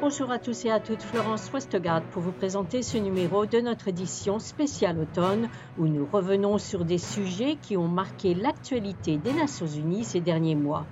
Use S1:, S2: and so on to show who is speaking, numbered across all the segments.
S1: Bonjour à tous et à toutes, Florence Westgard pour vous présenter ce numéro de notre édition spéciale automne où nous revenons sur des sujets qui ont marqué l'actualité des Nations Unies ces derniers mois.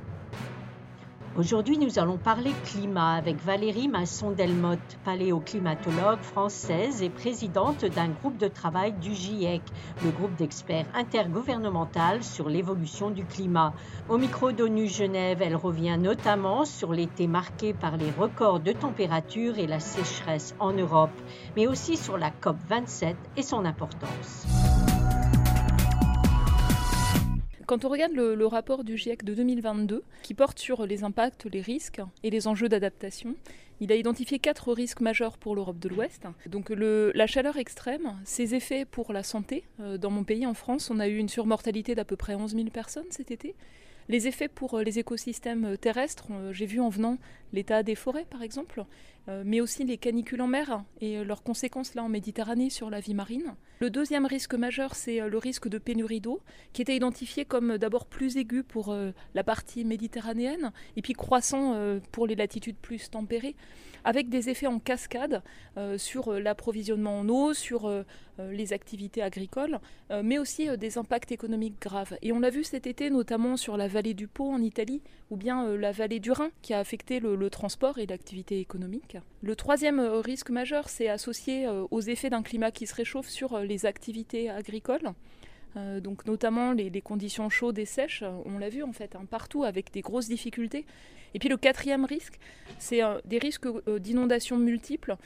S1: Aujourd'hui, nous allons parler climat avec Valérie Masson-Delmotte, paléoclimatologue française et présidente d'un groupe de travail du GIEC, le groupe d'experts intergouvernemental sur l'évolution du climat. Au micro d'ONU Genève, elle revient notamment sur l'été marqué par les records de température et la sécheresse en Europe, mais aussi sur la COP 27 et son importance.
S2: Quand on regarde le, rapport du GIEC de 2022, qui porte sur les impacts, les risques et les enjeux d'adaptation, il a identifié quatre risques majeurs pour l'Europe de l'Ouest. Donc la chaleur extrême, ses effets pour la santé. Euh, dans mon pays, en France, on a eu une surmortalité d'à peu près 11 000 personnes cet été. Les effets pour euh, les écosystèmes euh, terrestres, j'ai vu en venant l'état des forêts par exemple, mais aussi les canicules en mer et leurs conséquences là en Méditerranée sur la vie marine. Le deuxième risque majeur, c'est le risque de pénurie d'eau, qui était identifié comme d'abord plus aigu pour la partie méditerranéenne et puis croissant pour les latitudes plus tempérées, avec des effets en cascade sur l'approvisionnement en eau, sur les activités agricoles, mais aussi des impacts économiques graves. Et on l'a vu cet été notamment sur la vallée du Pô en Italie ou bien euh, la vallée du Rhin qui a affecté le, transport et l'activité économique. Le troisième euh, risque majeur, c'est associé euh, aux effets d'un climat qui se réchauffe sur les activités agricoles. donc notamment les, conditions chaudes et sèches, on l'a vu en fait hein, partout avec des grosses difficultés. Et puis le quatrième risque, c'est des risques d'inondations multiples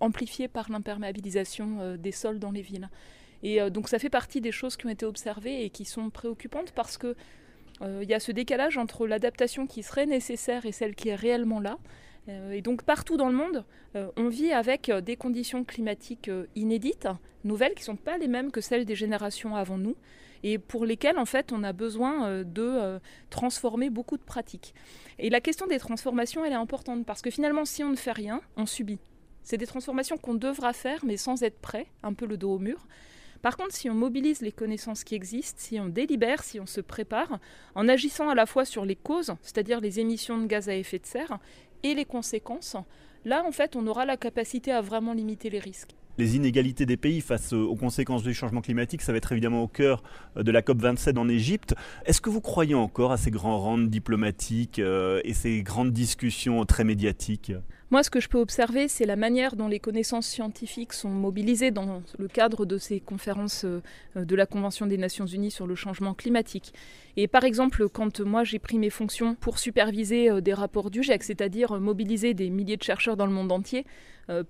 S2: amplifiés par l'imperméabilisation des sols dans les villes. Et donc ça fait partie des choses qui ont été observées et qui sont préoccupantes parce que euh, il y a ce décalage entre l'adaptation qui serait nécessaire et celle qui est réellement là. Euh, et donc partout dans le monde, euh, on vit avec des conditions climatiques inédites, nouvelles, qui ne sont pas les mêmes que celles des générations avant nous, et pour lesquelles en fait on a besoin de transformer beaucoup de pratiques. Et la question des transformations, elle est importante, parce que finalement si on ne fait rien, on subit. C'est des transformations qu'on devra faire, mais sans être prêt, un peu le dos au mur. Par contre, si on mobilise les connaissances qui existent, si on délibère, si on se prépare, en agissant à la fois sur les causes, c'est-à-dire les émissions de gaz à effet de serre, et les conséquences, là, en fait, on aura la capacité à vraiment limiter les risques
S3: les inégalités des pays face aux conséquences du changement climatique, ça va être évidemment au cœur de la COP27 en Égypte. Est-ce que vous croyez encore à ces grands rangs diplomatiques euh, et ces grandes discussions très médiatiques?
S2: Moi, ce que je peux observer, c'est la manière dont les connaissances scientifiques sont mobilisées dans le cadre de ces conférences euh, de la Convention des Nations Unies sur le changement climatique. Et par exemple, quand moi j'ai pris mes fonctions pour superviser euh, des rapports du GIEC, c'est-à-dire euh, mobiliser des milliers de chercheurs dans le monde entier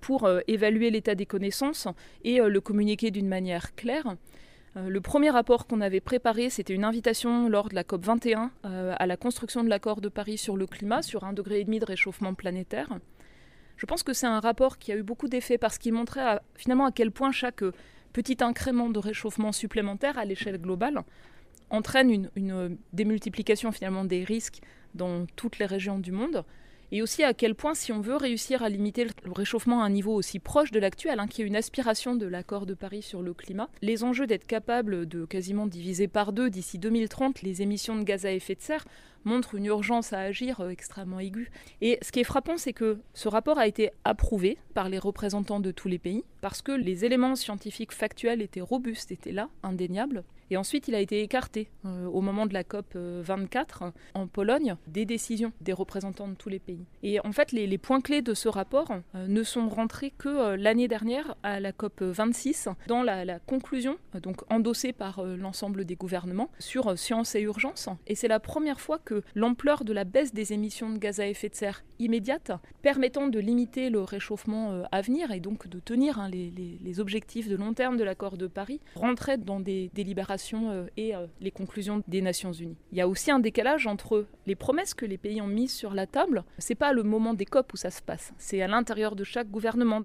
S2: pour évaluer l'état des connaissances et le communiquer d'une manière claire, le premier rapport qu'on avait préparé, c'était une invitation lors de la COP 21 à la construction de l'accord de Paris sur le climat, sur un degré et demi de réchauffement planétaire. Je pense que c'est un rapport qui a eu beaucoup d'effets parce qu'il montrait finalement à quel point chaque euh, petit incrément de réchauffement supplémentaire à l'échelle globale entraîne une, une, démultiplication finalement des risques dans toutes les régions du monde et aussi à quel point, si on veut réussir à limiter le réchauffement à un niveau aussi proche de l'actuel, hein, qui est une aspiration de l'accord de Paris sur le climat, les enjeux d'être capable de quasiment diviser par deux d'ici 2030 les émissions de gaz à effet de serre montrent une urgence à agir euh, extrêmement aiguë. Et ce qui est frappant, c'est que ce rapport a été approuvé par les représentants de tous les pays, parce que les éléments scientifiques factuels étaient robustes, étaient là, indéniables, et ensuite, il a été écarté euh, au moment de la COP 24 euh, en Pologne des décisions des représentants de tous les pays. Et en fait, les, points clés de ce rapport ne sont rentrés que l'année dernière à la COP 26 dans la, la conclusion, donc endossée par l'ensemble des gouvernements, sur science et urgence. Et c'est la première fois que l'ampleur de la baisse des émissions de gaz à effet de serre immédiate, permettant de limiter le réchauffement à venir et donc de tenir hein, les, les objectifs de long terme de l'accord de Paris, rentrait dans des délibérations euh, et euh, les conclusions des Nations Unies. Il y a aussi un décalage entre les promesses que les pays ont mises sur la table. C'est pas le moment des COP où ça se passe, c'est à l'intérieur de chaque gouvernement.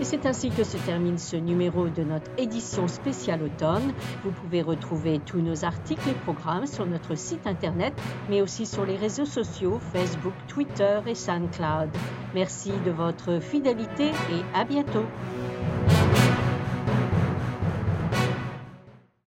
S1: Et c'est ainsi que se termine ce numéro de notre édition spéciale automne. Vous pouvez retrouver tous nos articles et programmes sur notre site internet, mais aussi sur les réseaux sociaux Facebook, Twitter et SoundCloud. Merci de votre fidélité et à bientôt.